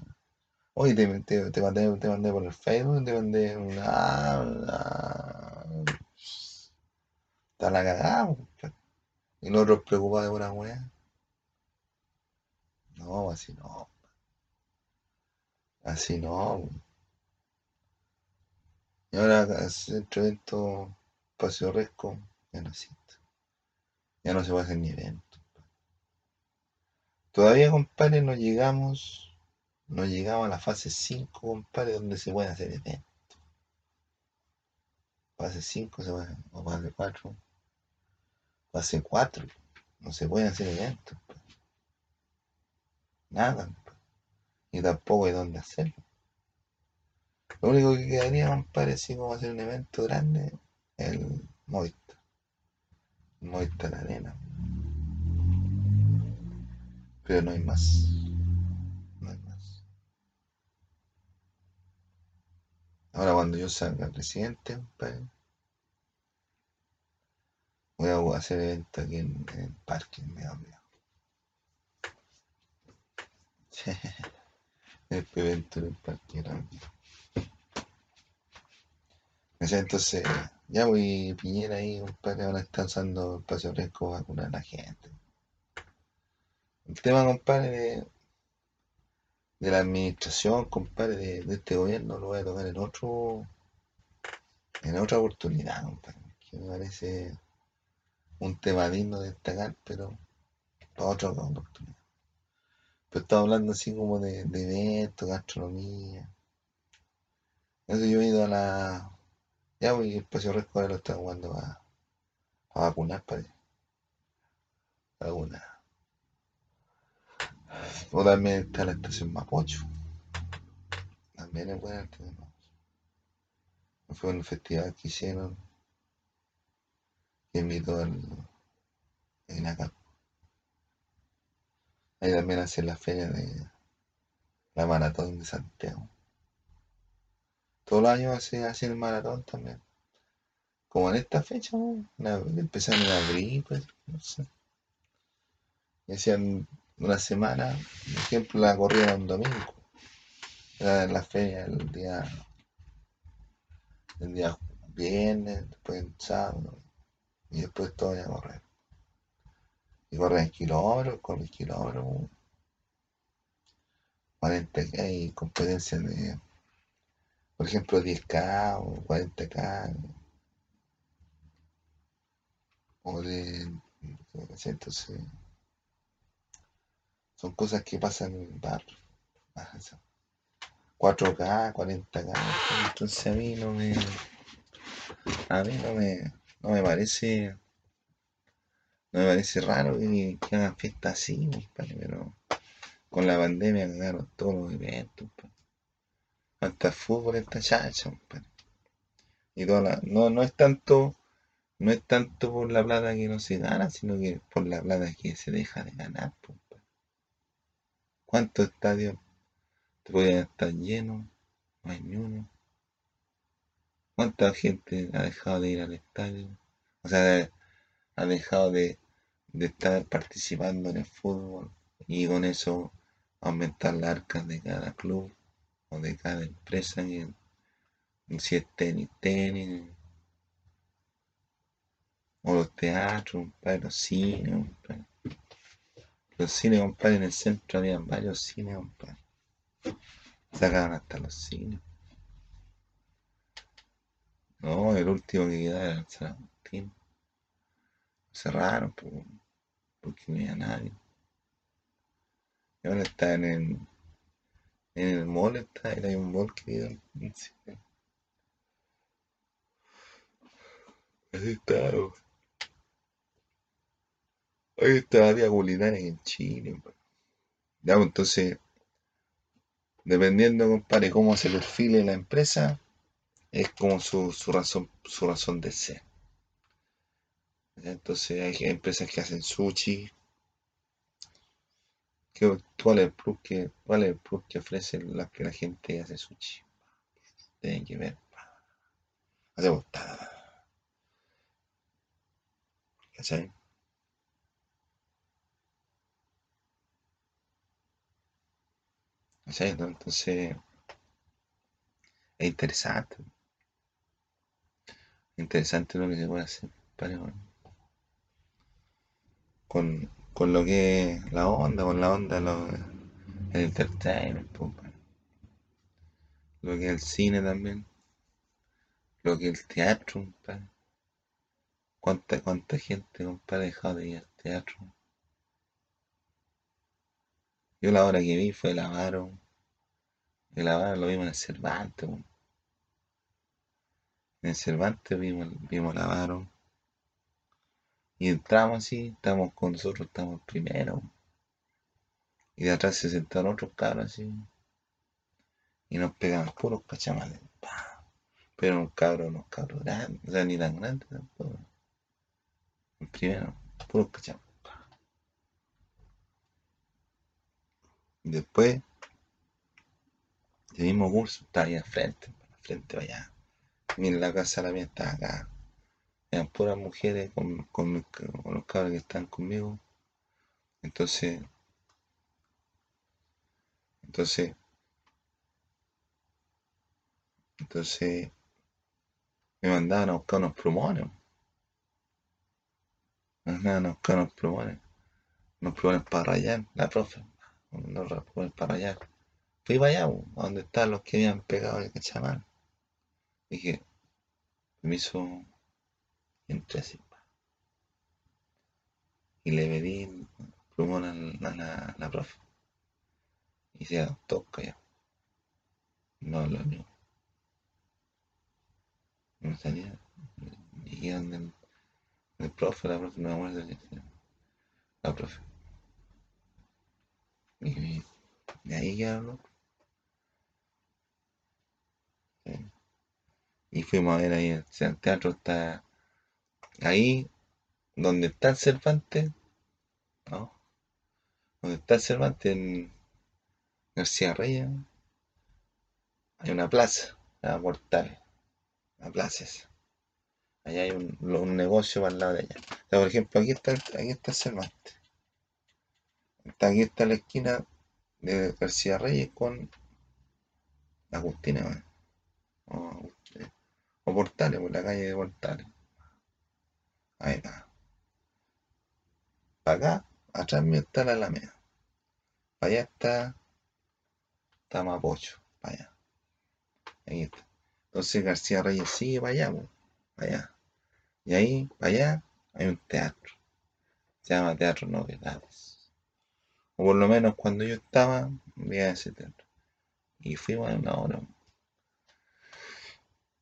oye, te, te, te mandé, te mandé por el Facebook, te mandé, ah, ah, está la cagada, compadre. Y nosotros preocupados de una weá. No, así no, así no. Y ahora el de evento Paseo Resco ya no. Ya no se puede hacer ni evento. Todavía, compadre, no llegamos, no llegamos a la fase 5, compadre, donde se pueden hacer eventos. Fase 5 se puede, o fase 4. Fase 4, no se pueden hacer eventos. pues. Nada, compadre. Y tampoco hay dónde hacerlo. Lo único que quedaría, compadre, así como hacer un evento grande, el Movistar. Movistar Arena. Pero no hay más. No hay más. Ahora cuando yo salga presidente, compadre, voy a hacer evento aquí en, el parque, medio mío. El evento en el parque. Ese Entonces, ya voy Piñera ahí, compadre, ahora está usando espacio fresco para vacunar a la gente. El tema, compadre, de, la administración, compadre, de, este gobierno, lo voy a tocar en otro, en otra oportunidad, compadre, que me parece un tema digno de destacar, pero para otra oportunidad. Pero estamos hablando así como de, de eventos, gastronomía. Eso yo he ido a la. Ya voy, el espacio ahora lo está jugando a, a vacunar, parece. A. O también está la estación Mapocho. También es buena la estación Mapocho. Fue un festival que hicieron que invitó al INACAP. Ahí también hacen la feria de la maratón de Santiago. Todos los años se hace el maratón también. Como en esta fecha, empezaron en abril, pues, no sé. Y hacían una semana, por ejemplo, la corrida un domingo. Era la feria el día, el día viernes, después el sábado, y después todo iba a correr. Y corren kilómetros, corren kilómetros. 40 hay competencias de, por ejemplo, 10K o 40K. O de. Entonces. Son cosas que pasan en barrio. 4K, 40K. Entonces a mí no me. A mí no me. No me parece. No me parece raro que, hagan fiestas así, pero con la pandemia cagaron todos los eventos. Hasta el fútbol está chacha, Y toda la, no, no es tanto. No es tanto por la plata que no se gana, sino que por la plata que se deja de ganar. ¿Cuántos estadios te podían estar llenos? No hay ni uno. ¿Cuánta gente ha dejado de ir al estadio? O sea, ha dejado de, estar participando en el fútbol y con eso aumentar las arcas de cada club o de cada empresa, si es tenis, tenis, o los teatros, los cines, los cines, compadre, en el centro había varios cines, compadre. Sacaban hasta los cines. No, el último que quedaba era el San Agustín. Cerraron porque no había nadie. Y ahora está en en el mall, está, hay un mall que. Así está, Ahí está vía culinaria en Chile. Ya, pues, entonces, dependiendo, compadre, cómo se perfile la empresa, es como su, razón, su razón de ser. Entonces hay empresas que hacen sushi. ¿Cuál es el plus que, cuál es que ofrece la que la gente hace sushi? Tienen que ver. Hacemos. ¿Cachai? Entonces, es interesante. Interesante lo que se puede hacer. con, con lo que es la onda, con la onda, lo, el entertainment, lo que es el cine también, lo que es el teatro, ¿Cuánta, cuánta gente, compadre, ha dejado de ir al teatro? Yo la hora que vi fue el Avaro. El Avaro lo vimos en el Cervantes. En el Cervantes vimos, vimos el Avaro. Y entramos así, estamos con nosotros, estamos primero. Y de atrás se sentaron otros cabros así. Y nos pegaban puros cachamales. Pero unos cabros, unos cabros grandes, o sea, ni tan grandes tampoco. Primero, puros cachamales. Después, el mismo curso está ahí al frente, al frente allá. Mira la casa la mía está acá. Eran puras mujeres con, con, los cabros que están conmigo. Entonces, entonces, entonces me mandaban a buscar unos plumones. Me mandaban a buscar unos plumones. Unos plumones para rayar, la profe no pueden para allá. Fui para allá, donde están los que habían pegado el cachamán. Dije, permiso, entré así. Y le pedí plumón a la, la, profe. Y se toca ya. No lo mío. No salía. Llegué donde el profe, la profe, no me acuerdo. La profe. Y de ahí ya habló. Y fuimos a ver ahí, el teatro está ahí, donde está el Cervantes, ¿no? Donde está el Cervantes, en García Reyes, hay una plaza, la Portal, la plaza esa. Allá hay un, negocio para el lado de allá. por ejemplo, aquí está, aquí está el Cervantes aquí está la esquina de García Reyes con Agustina, o, o Portales, por la calle de Portales. Está. Para acá, atrás mío está la Alameda. Para allá está, está Mapocho, para allá. Ahí está. Entonces García Reyes sigue para allá, para allá. Y ahí, para allá, hay un teatro. Se llama Teatro Novedades. O por lo menos cuando yo estaba, veía ese teatro. Y fuimos a una hora.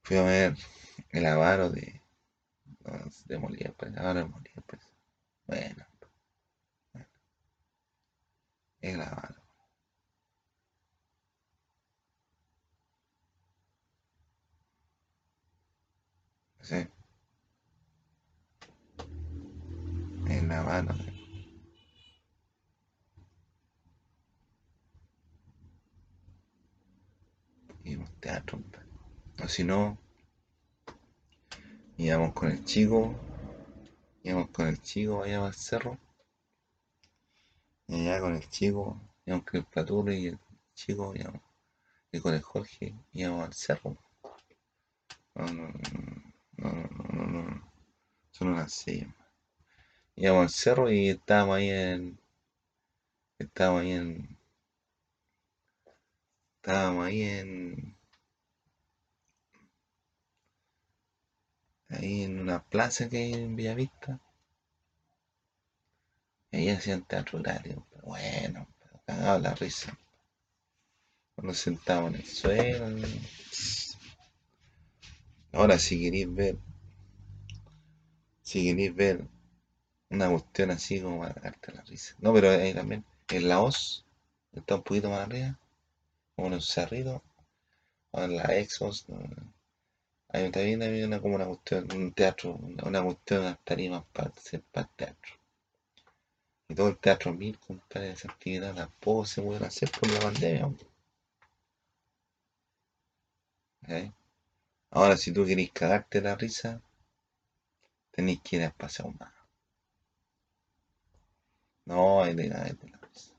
Fui a ver el avaro de, de Molière, pues, el avaro de Molière, pues. Bueno, bueno. El avaro. Sí. El avaro. Y un teatro. O si no, íbamos con el chico, íbamos con el chico allá al cerro. Y allá con el chico, íbamos con el Platur y el chico, íbamos, y con el Jorge íbamos al cerro. No, no, no, no, no, no, no. Son unas seis. Íbamos al cerro y estábamos ahí en. Estábamos ahí en. Estábamos ahí en. Ahí en una plaza que hay en Villavista. Y ahí hacían teatro horario. Bueno, cagaba la risa. Nos sentábamos en el suelo. Ahora si queréis ver. Si queréis ver una cuestión así como para darte la risa. No, pero ahí también. En la OS. Está un poquito más arriba. Como en un cerrito. O en la Exos. No, hay también hay una, como una cuestión, un teatro, una, cuestión, unas tarimas para hacer para teatro. Y todo el teatro mil, compadre, esa actividad tampoco se puede hacer por la pandemia. ¿Eh? Ahora, si tú querés cagarte la risa, tenéis que ir a pasar más. No hay de cagarte la risa.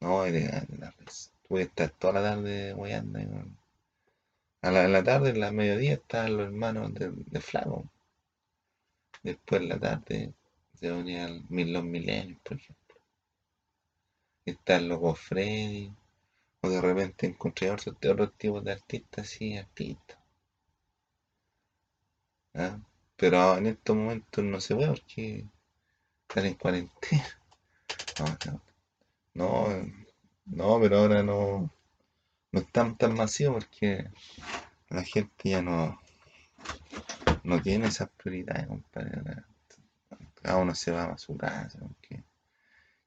No hay de cagarte la risa. Tú puedes estar toda la tarde guayando y a la, tarde, en la mediodía, estaban los hermanos de, de Flaco. Después en la tarde se unían los milenios, por ejemplo. Están los Freddy. O de repente encontré otros, otros tipos de artistas, sí, artistas. ¿Ah? Pero en estos momentos no se ve porque están en cuarentena. No, no, pero ahora no, no están tan masivos porque la gente ya no, no tiene esas prioridades, compadre. Cada uno se va a su casa porque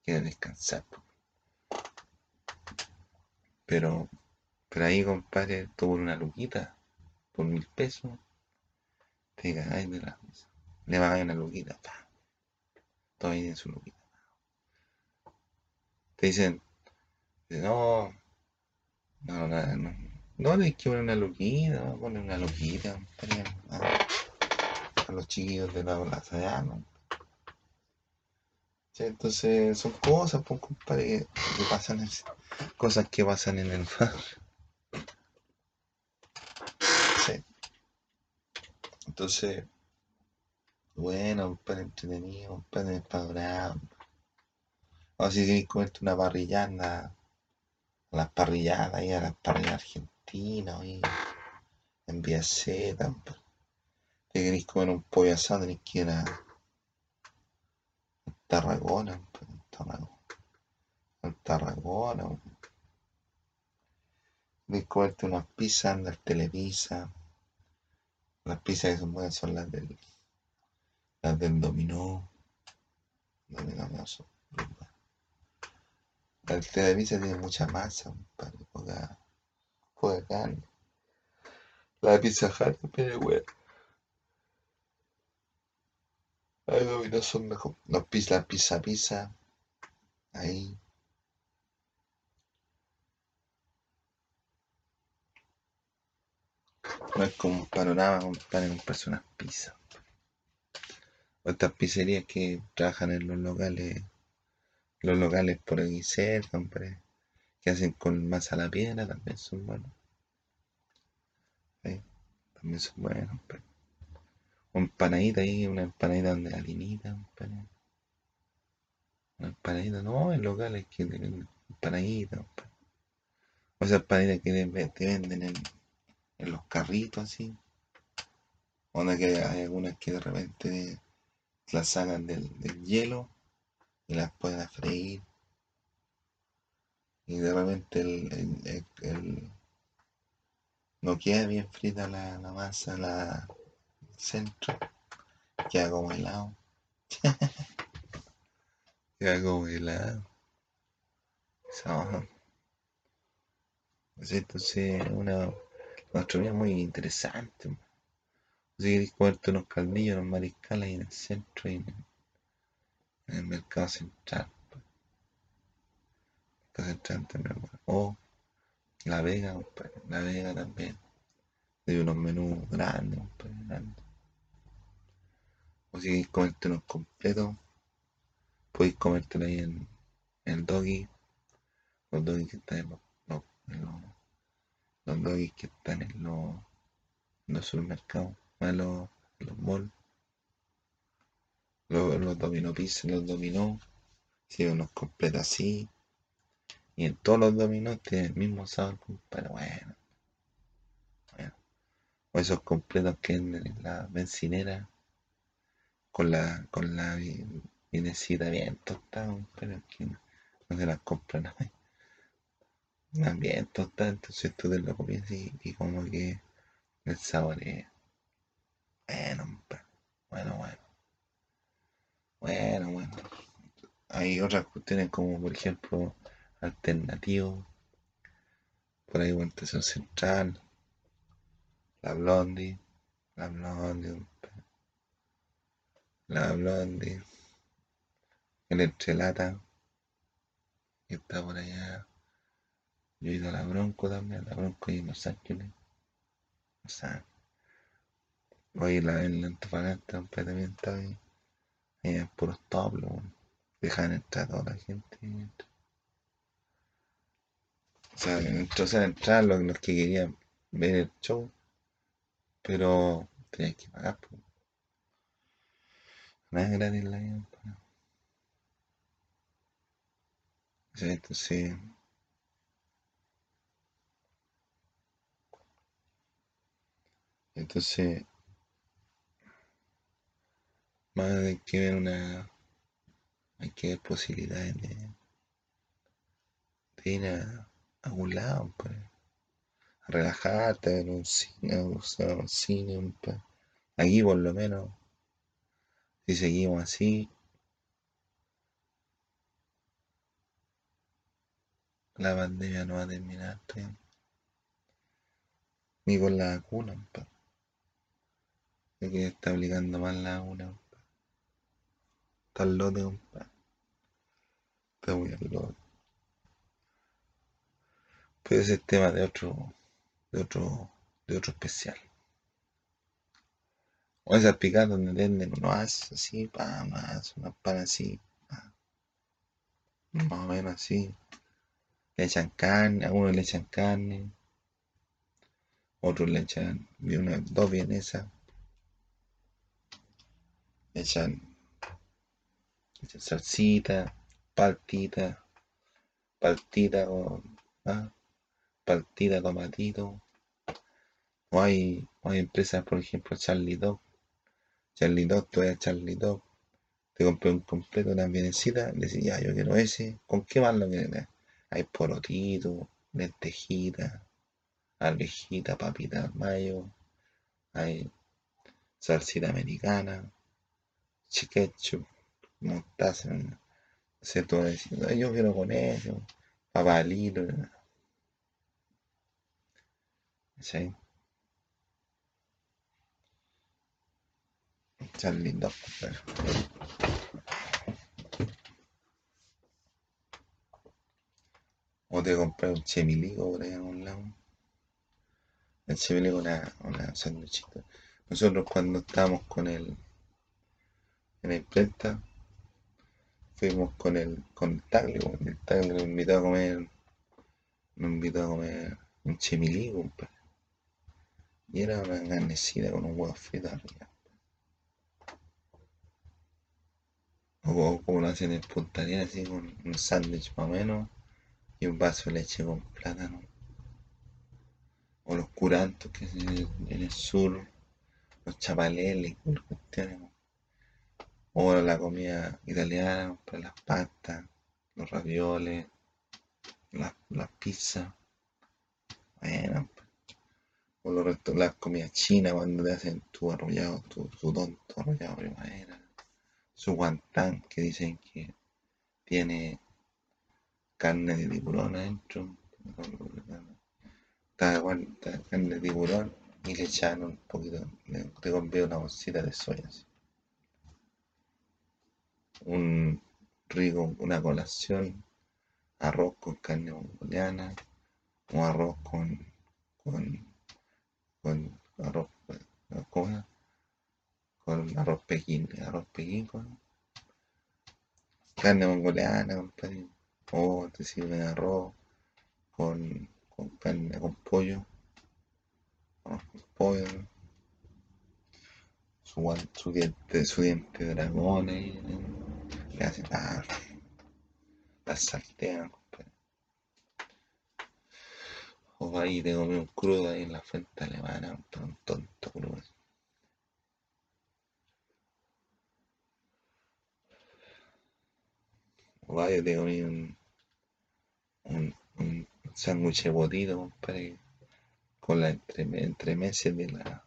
quiere descansar. Pero, pero ahí, compadre, por una luquita, por mil pesos, te cagáis de la mesa. Le va a dar una luquita, pa. Todo ahí en su luquita. Te dicen, no, no, no, no. No, que poner una loquita, poner una loquita a, los chiquillos de la plaza ya, ¿no? Entonces son cosas, pues, compadre, que, pasan, en, cosas que pasan en el barrio. Sí. Entonces, bueno, compadre, entretenido, compadre, despadorado. O si queréis comerte una parrillada las parrilladas, ahí a las parrilladas argentinas, ahí en Vía Z. Te queréis comer un pollo asado, tenéis que ir a Tarragona, Tarragona. Tarragona. Queréis comerte unas pizzas, andar Televisa. Las pizzas que son buenas son las del, las del dominó. Dominó son la televisa tiene mucha masa, compadre, poca, poca carne. La pizza hut es buena. Ay, no son mejor. Los pizza, pizza, pizza. Ahí. No es como un panorama, compadre, comprarse unas pizzas. Estas pizzerías que trabajan en los locales los locales por aquí cerca, que hacen con masa a la piedra, también son buenos. También son buenos, hombre. empanadita ahí, una empanadita donde la. Una empanadita, no, en locales que tienen empanadita. O sea, empanaditas que te venden en, los carritos así. Onda que hay algunas que de repente las sacan del hielo y las pueden freír. Y de repente el, no queda bien frita la, masa, la centro, queda como helado. queda como helado. So, entonces, una gastronomía muy interesante. Si queréis comerte unos caldillos, unos mariscales ahí en el centro y en, el mercado central. pues. Mercado central también, bueno. O La Vega, compadre, La Vega también. De unos menús grandes, compadre, grandes. O si queréis comerte unos completos, podéis comértelo ahí en, el doggy. Los doggy que están en los, los, doggies que están en los, los supermercados, más los, en los malls. Los, los dominó pizza, los dominó. Sí, unos completos así. Y en todos los dominos tiene el mismo sabor, compadre. Bueno, bueno. O esos completos que en la bencinera con la, con la vi- vinecita bien tostada, pero que no, se las compran a Están bien tostadas, entonces tú te lo comes y, y como que el sabor es bueno. Bueno, bueno, bueno, bueno. Hay otras cuestiones como por ejemplo alternativos, por ahí por Estación Central, la Blondie, la Blondie, la Blondie, el Entrelata, que está por allá. Yo he ido a la Bronco también, la Bronco y en Los Ángeles. O sea, voy la, en la Antofagasta, también está ahí. Puros top, weón. Dejan entrar a toda la gente. O sea, entonces entrar los, que querían ver el show, pero tenían que pagar, pues. Nada gratis la vida, entonces, entonces, más hay que ver una, hay que ver posibilidades de, ir a, a algún lado, pues. A relajarte, ver un cine, a un cine, pues. Aquí por lo menos, si seguimos así, la pandemia no va a terminar, pues. Ni con la vacuna, pues. Que está obligando más la vacuna, pues. Está lote, compadre. Muy al. Pero ese es tema de otro, de otro, de otro especial. O esas picadas donde venden unos así, pa, más, unas panas así, pa, más o menos así. Le echan carne, algunos le echan carne, otros le echan una, dos vienesas, le echan salsita, paltita, paltita con, ah, tomatito. O hay, empresas, por ejemplo, Charlie Dog. Charlie Dog, tú a Charlie Dog, te compré un completo, una vienesita, le decís, ya, yo quiero ese. ¿Con qué más lo quieres? Hay porotito, lentejita, arvejita, papita mayo, hay salsita americana, ketchup, mostaza. Se tú vas a decir, "No, yo quiero con eso, papalito. ¿Sí? Dog, compadre. O te compré un chemilico por ahí a algún lado. El chemilico una, una sanduchita. Nosotros cuando estábamos con el en la imprenta, fuimos con el, con el tagle, con el tagle me invitó a comer, me invitó a comer un chemilí, compadre. Y era una carnecita con un huevo frito arriba. O como lo hacen en así con un sándwich más o menos y un vaso de leche con plátano. O los curantos que es en el, en el sur, los chapaleles, cuestiones. O la comida italiana, pues las pastas, los ravioles, las, las pizzas. Bueno, pues. o los restos, las comidas chinas cuando te hacen tu arrollado, tu, tu tonto arrollado primavera. Su guantán que dicen que tiene carne de tiburón adentro. Está, carne de tiburón y le echan un poquito, le revolví una bolsita de soya. Un rico, una colación, arroz con carne mongoliana, o arroz con, con, con arroz, ¿cómo es? Con arroz pequín, arroz pequín con carne mongoliana, compadre. O te sirven arroz con, con carne, con pollo, arroz con pollo. Su, su diente, su diente de dragón ahí, ¿no? le hacen, ah, las saltean, compadre. O va y te un crudo ahí en la fuente alemana, un tonto crudo. O va y te comí un, un, un sándwich de botito, compadre, con la entreme- entremeses de la, entre-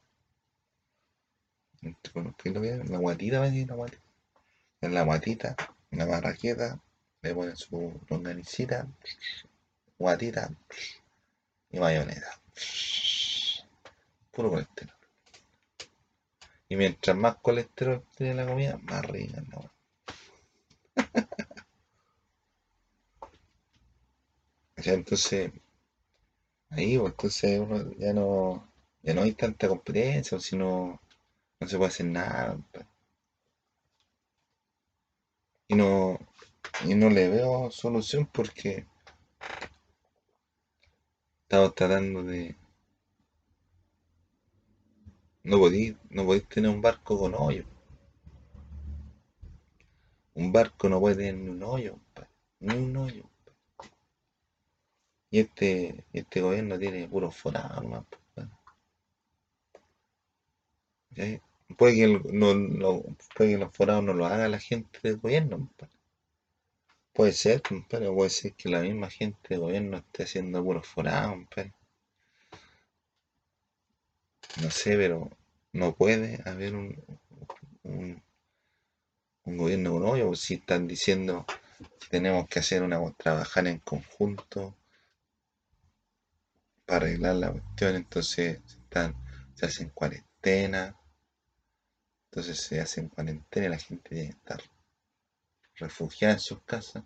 ¿qué lo? La guatita, ¿ves? La guatita. En la guatita, la marraqueta, le ponen su longanicita, guatita y mayonesa. Puro colesterol. Y mientras más colesterol tiene la comida, más rica, ¿no? O sea, entonces, ahí, pues, entonces uno ya no, ya no hay tanta competencia, o si no, se puede hacer nada. Y no, y no le veo solución porque estamos tratando de, no podéis, no podéis tener un barco con hoyo. Un barco no puede tener ni un hoyo, ni un hoyo. Y este, este gobierno tiene puro forado. Puede que, el- no, no- puede que los forados no lo haga la gente del gobierno, compadre. Puede ser, compadre, puede ser que la misma gente del gobierno esté haciendo puros forados, compadre. No sé, pero no puede haber un, un, un gobierno con si están diciendo que tenemos que hacer una, trabajar en conjunto para arreglar la cuestión, entonces están, se hacen cuarentena, entonces se hacen cuarentena y la gente tiene que estar refugiada en sus casas.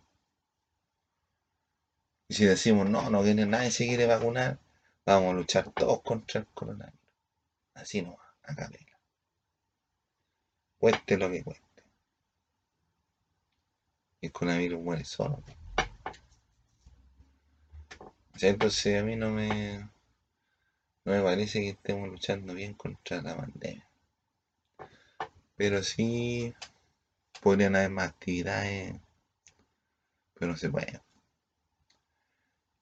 Y si decimos, no, no viene nadie se quiere vacunar, vamos a luchar todos contra el coronavirus. Así no va, a capela. Cueste lo que cueste. El coronavirus muere solo. Entonces a mí no me, no me parece que estemos luchando bien contra la pandemia. Pero sí podrían haber más actividades, pero no se puede.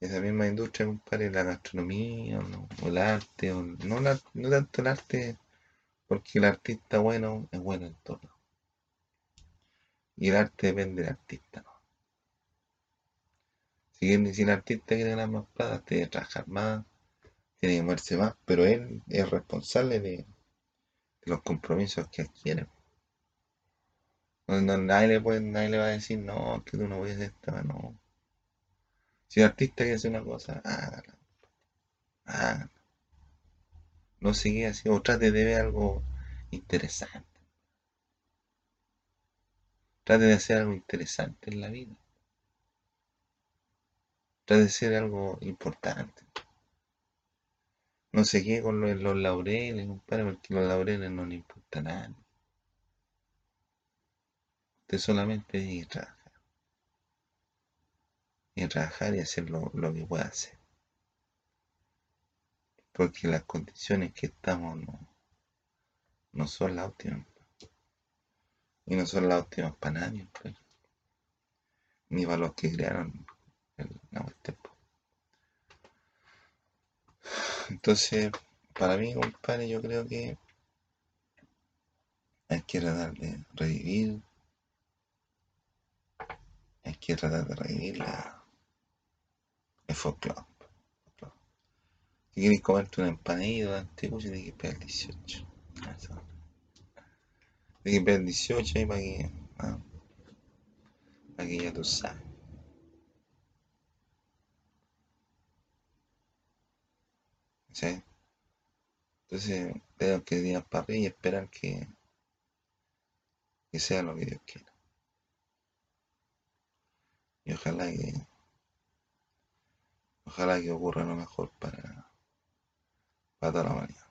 Esa misma industria, compadre, la gastronomía, o, el arte, o- no, no tanto el arte, porque el artista bueno es bueno en todo. Y el arte depende del artista, ¿no? Si, quiere- si el artista quiere ganar más plata, tiene que trabajar más, tiene que moverse más, pero él es responsable de, los compromisos que adquiere. No, nadie, le puede, nadie le va a decir, no, que tú no puedes hacer esta, no. Si el artista quiere hacer una cosa, hágala, hágala. No quede así, o trate de ver algo interesante. Trate de hacer algo interesante en la vida. Trate de hacer algo importante. No se quede con los, laureles, compadre, porque los laureles no le importa a nadie. Usted solamente tiene que trabajar. Y trabajar y hacer lo, lo que pueda hacer. Porque las condiciones que estamos no, no son las óptimas. Y no son las últimas para nadie, pues. Ni para los que crearon el, la cuestión. Entonces, para mí, compadre, yo creo que hay que tratar de revivir. Hay que tratar de revivir la, el folclore. Si quieres comerte una empanadilla antiguo, tienes que esperar el 18. Eso. Tienes que esperar el 18 ahí para que, ah, para que ya tú sabes. ¿Sí? Entonces, tengo que ir para arriba y esperar que, que sea lo que Dios quiera. Y ojalá que, ojalá que ocurra lo mejor para, para toda la humanidad.